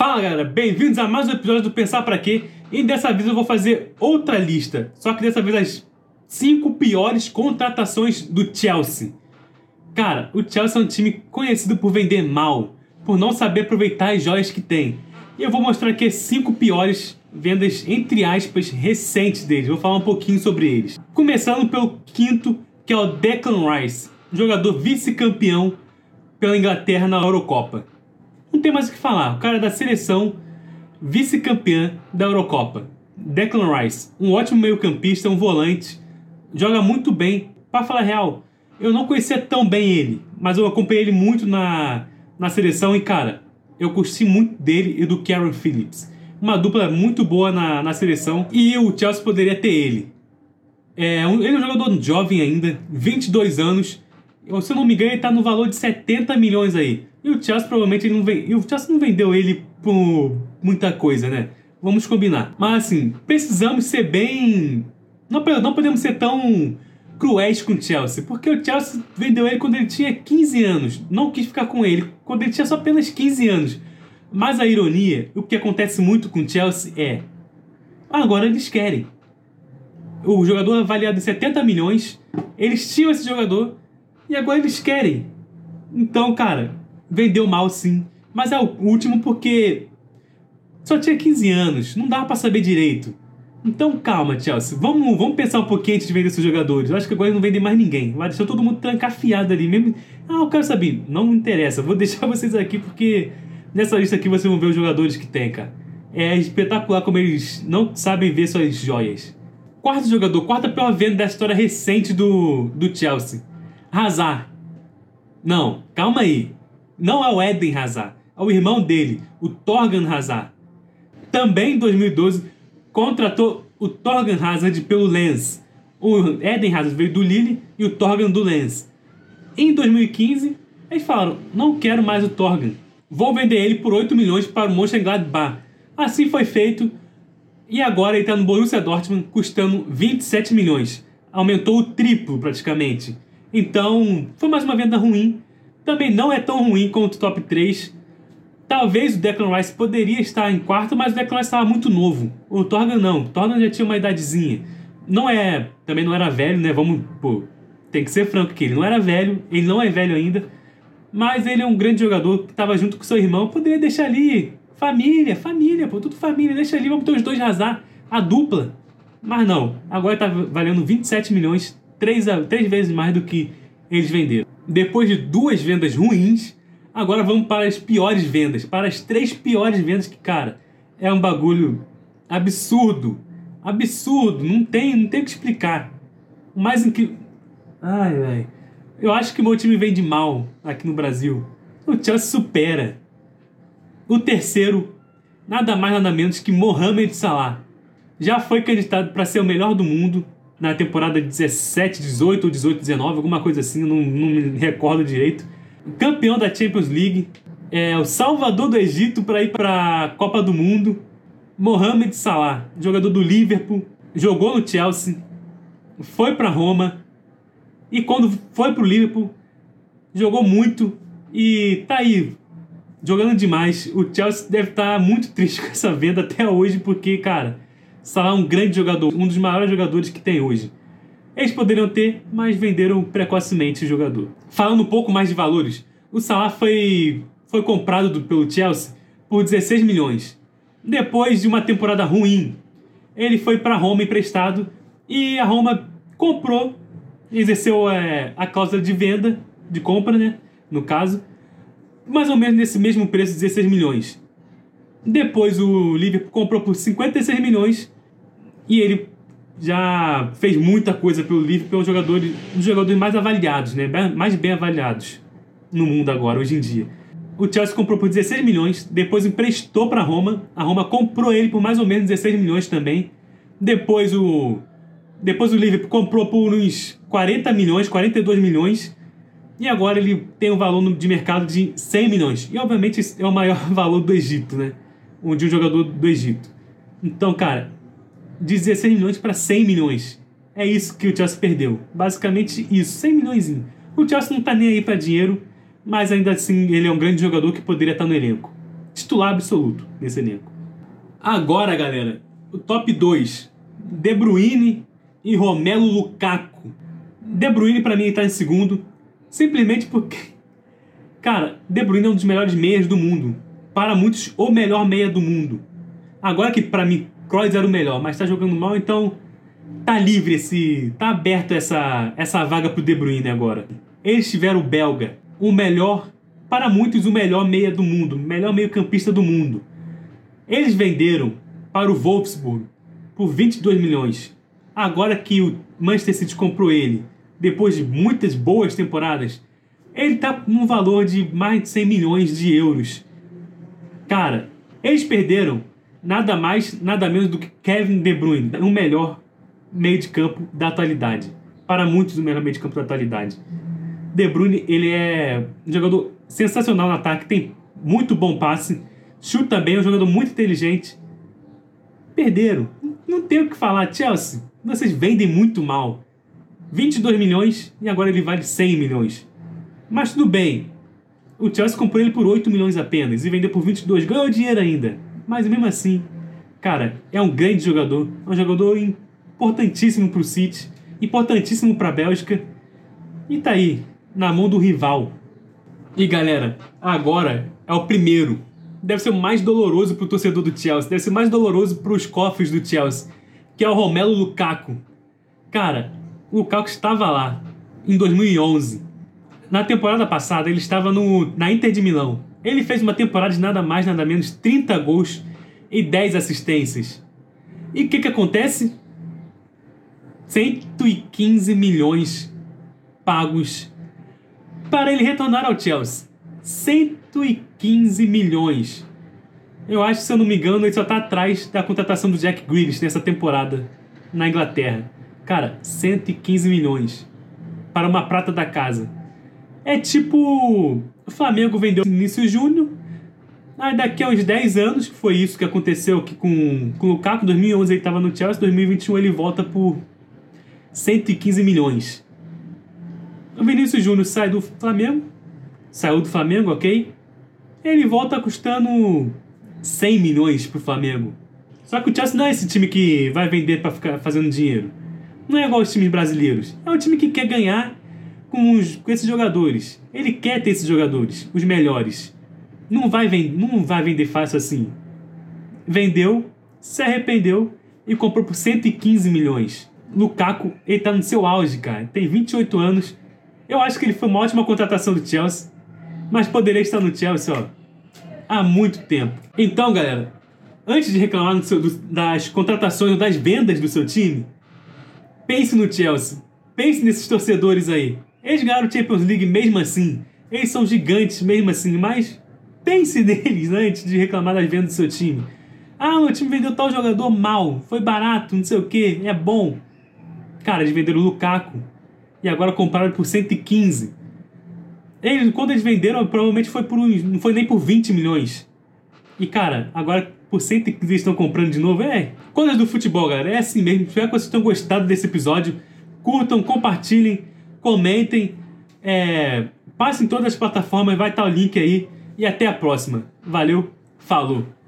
Fala galera, bem-vindos a mais um episódio do Pensar Pra Quê e dessa vez eu vou fazer outra lista, só que dessa vez as 5 piores contratações do Chelsea. Cara, o Chelsea é um time conhecido por vender mal, por não saber aproveitar as joias que tem. E eu vou mostrar aqui as 5 piores vendas, entre aspas, recentes deles. Vou falar um pouquinho sobre eles. Começando pelo quinto, que é o Declan Rice, jogador vice-campeão pela Inglaterra na Eurocopa. Não tem mais o que falar, o cara é da seleção vice-campeã da Eurocopa. Declan Rice, um ótimo meio-campista, um volante, joga muito bem. Para falar real, eu não conhecia tão bem ele, mas eu acompanhei ele muito na, na seleção e, cara, eu curti muito dele e do Karen Phillips. Uma dupla muito boa na, na seleção e o Chelsea poderia ter ele. É, um, ele é um jogador jovem ainda, 22 anos. Se eu não me engano, ele está no valor de 70 milhões aí. E o Chelsea provavelmente não vem, o Chelsea não vendeu ele por muita coisa, né? Vamos combinar. Mas assim, precisamos ser bem. Não, não podemos ser tão cruéis com o Chelsea, porque o Chelsea vendeu ele quando ele tinha 15 anos. Não quis ficar com ele quando ele tinha só apenas 15 anos. Mas a ironia, o que acontece muito com o Chelsea é. Agora eles querem. O jogador avaliado em 70 milhões, eles tinham esse jogador e agora eles querem. Então, cara, vendeu mal sim. Mas é o último porque só tinha 15 anos, não dava para saber direito. Então calma, Chelsea. Vamos, vamos pensar um pouquinho antes de vender esses jogadores. Eu acho que agora não vende mais ninguém. Vai deixar todo mundo trancafiado ali mesmo. Ah, eu quero saber. Não me interessa. Vou deixar vocês aqui porque nessa lista aqui vocês vão ver os jogadores que tem, cara. É espetacular como eles não sabem ver suas joias. Quarto jogador, quarta pior venda da história recente do, do Chelsea. Hazard. Não, calma aí. Não é o Eden Hazard, é o irmão dele, o Torgan Hazard. Também em 2012 contratou o Torgan Hazard pelo Lens. O Eden Hazard veio do Lille e o Torgan do Lens. Em 2015, eles falaram: não quero mais o Torgan. Vou vender ele por 8 milhões para o Mönchengladbach. Assim foi feito e agora ele está no Borussia Dortmund custando 27 milhões. Aumentou o triplo praticamente. Então, foi mais uma venda ruim. Também não é tão ruim quanto o top 3. Talvez o Declan Rice poderia estar em quarto, mas o Declan Rice estava muito novo. O Torgan não. O Torgan já tinha uma idadezinha. Não é. Também não era velho, né? Vamos. Pô, tem que ser franco que ele não era velho. Ele não é velho ainda. Mas ele é um grande jogador que estava junto com seu irmão. Poderia deixar ali. Família, família, pô, tudo família. Deixa ali, vamos ter os dois razar. A dupla. Mas não. Agora está valendo 27 milhões três, três vezes mais do que eles venderam. Depois de duas vendas ruins, agora vamos para as piores vendas. Para as três piores vendas que, cara, é um bagulho absurdo. Absurdo. Não tem, não tem o que explicar. O mais incrível. Ai, ai. Eu acho que o meu time vende mal aqui no Brasil. O Chelsea supera. O terceiro, nada mais nada menos que Mohamed Salah. Já foi candidato para ser o melhor do mundo na temporada 17, 18 ou 18, 19, alguma coisa assim, não, não me recordo direito. Campeão da Champions League, é o salvador do Egito para ir para a Copa do Mundo, Mohamed Salah, jogador do Liverpool, jogou no Chelsea, foi para Roma e quando foi para o Liverpool jogou muito e tá aí jogando demais. O Chelsea deve estar tá muito triste com essa venda até hoje porque, cara, Salah é um grande jogador, um dos maiores jogadores que tem hoje. Eles poderiam ter, mas venderam precocemente o jogador. Falando um pouco mais de valores, o Salah foi, foi comprado do, pelo Chelsea por 16 milhões. Depois de uma temporada ruim, ele foi para Roma emprestado e a Roma comprou, exerceu é, a cláusula de venda, de compra, né? No caso, mais ou menos nesse mesmo preço, 16 milhões. Depois o Liverpool comprou por 56 milhões e ele já fez muita coisa pelo Liverpool, é um jogador, um dos jogadores mais avaliados, né? mais bem avaliados no mundo agora, hoje em dia. O Chelsea comprou por 16 milhões, depois emprestou para Roma, a Roma comprou ele por mais ou menos 16 milhões também. Depois o depois o Liverpool comprou por uns 40 milhões, 42 milhões. E agora ele tem um valor de mercado de 100 milhões. E obviamente é o maior valor do Egito, né? De um jogador do Egito. Então, cara, de 16 milhões para 100 milhões. É isso que o Chelsea perdeu. Basicamente isso, 100 milhões. O Chelsea não tá nem aí para dinheiro, mas ainda assim ele é um grande jogador que poderia estar no elenco. titular absoluto nesse elenco. Agora, galera, o top 2. De Bruyne e Romelu Lukaku. De Bruyne para mim está em segundo, simplesmente porque cara, De Bruyne é um dos melhores meias do mundo. Para muitos, o melhor meia do mundo. Agora que para mim Kroos era o melhor, mas está jogando mal, então tá livre esse, tá aberto essa essa vaga pro De Bruyne agora. Eles tiveram o belga, o melhor, para muitos o melhor meia do mundo, o melhor meio-campista do mundo. Eles venderam para o Wolfsburg por 22 milhões. Agora que o Manchester City comprou ele, depois de muitas boas temporadas, ele tá num valor de mais de 100 milhões de euros. Cara, eles perderam nada mais, nada menos do que Kevin De Bruyne, o melhor meio de campo da atualidade. Para muitos, o melhor meio de campo da atualidade. De Bruyne, ele é um jogador sensacional no ataque, tem muito bom passe, chuta bem, é um jogador muito inteligente. Perderam. Não tem o que falar, Chelsea. Vocês vendem muito mal. 22 milhões e agora ele vale 100 milhões. Mas tudo bem. O Chelsea comprou ele por 8 milhões apenas e vendeu por 22. Ganhou dinheiro ainda. Mas mesmo assim, cara, é um grande jogador. É um jogador importantíssimo para o City, importantíssimo para a Bélgica. E tá aí, na mão do rival. E galera, agora é o primeiro. Deve ser o mais doloroso para o torcedor do Chelsea, deve ser mais doloroso para os cofres do Chelsea, que é o Romelo Lukaku. Cara, o Lukaku estava lá em 2011. Na temporada passada ele estava no, na Inter de Milão. Ele fez uma temporada de nada mais nada menos 30 gols e 10 assistências. E o que, que acontece? 115 milhões pagos para ele retornar ao Chelsea. 115 milhões. Eu acho, se eu não me engano, ele só está atrás da contratação do Jack Grealish nessa temporada na Inglaterra. Cara, 115 milhões para uma prata da casa. É tipo o Flamengo vendeu Vinícius Júnior. Aí daqui a uns 10 anos, que foi isso que aconteceu aqui com, com o Lukaku, 2011 ele estava no Chelsea, 2021 ele volta por 115 milhões. O Vinícius Júnior sai do Flamengo, saiu do Flamengo, ok? Ele volta custando 100 milhões pro Flamengo. Só que o Chelsea não é esse time que vai vender para ficar fazendo dinheiro. Não é igual os times brasileiros. É um time que quer ganhar com, os, com esses jogadores. Ele quer ter esses jogadores, os melhores. Não vai, vend, não vai vender fácil assim. Vendeu, se arrependeu e comprou por 115 milhões. Lukaku, ele tá no seu auge, cara. Tem 28 anos eu acho que ele foi uma ótima contratação do Chelsea, mas poderia estar no Chelsea ó, há muito tempo. Então, galera, antes de reclamar seu, do, das contratações ou das vendas do seu time, pense no Chelsea. Pense nesses torcedores aí. Eles ganharam Champions League mesmo assim. Eles são gigantes mesmo assim, mas pense neles antes de reclamar das vendas do seu time. Ah, meu time vendeu tal jogador mal, foi barato, não sei o que, é bom. Cara, eles venderam o Lukaku, e agora compraram por 115. Eles, quando eles venderam, provavelmente foi por uns, não foi nem por 20 milhões. E cara, agora por 115 eles estão comprando de novo. É, coisas do futebol, galera. É assim mesmo. Espero que vocês tenham gostado desse episódio. Curtam, compartilhem, comentem. É, passem em todas as plataformas, vai estar o link aí. E até a próxima. Valeu, falou!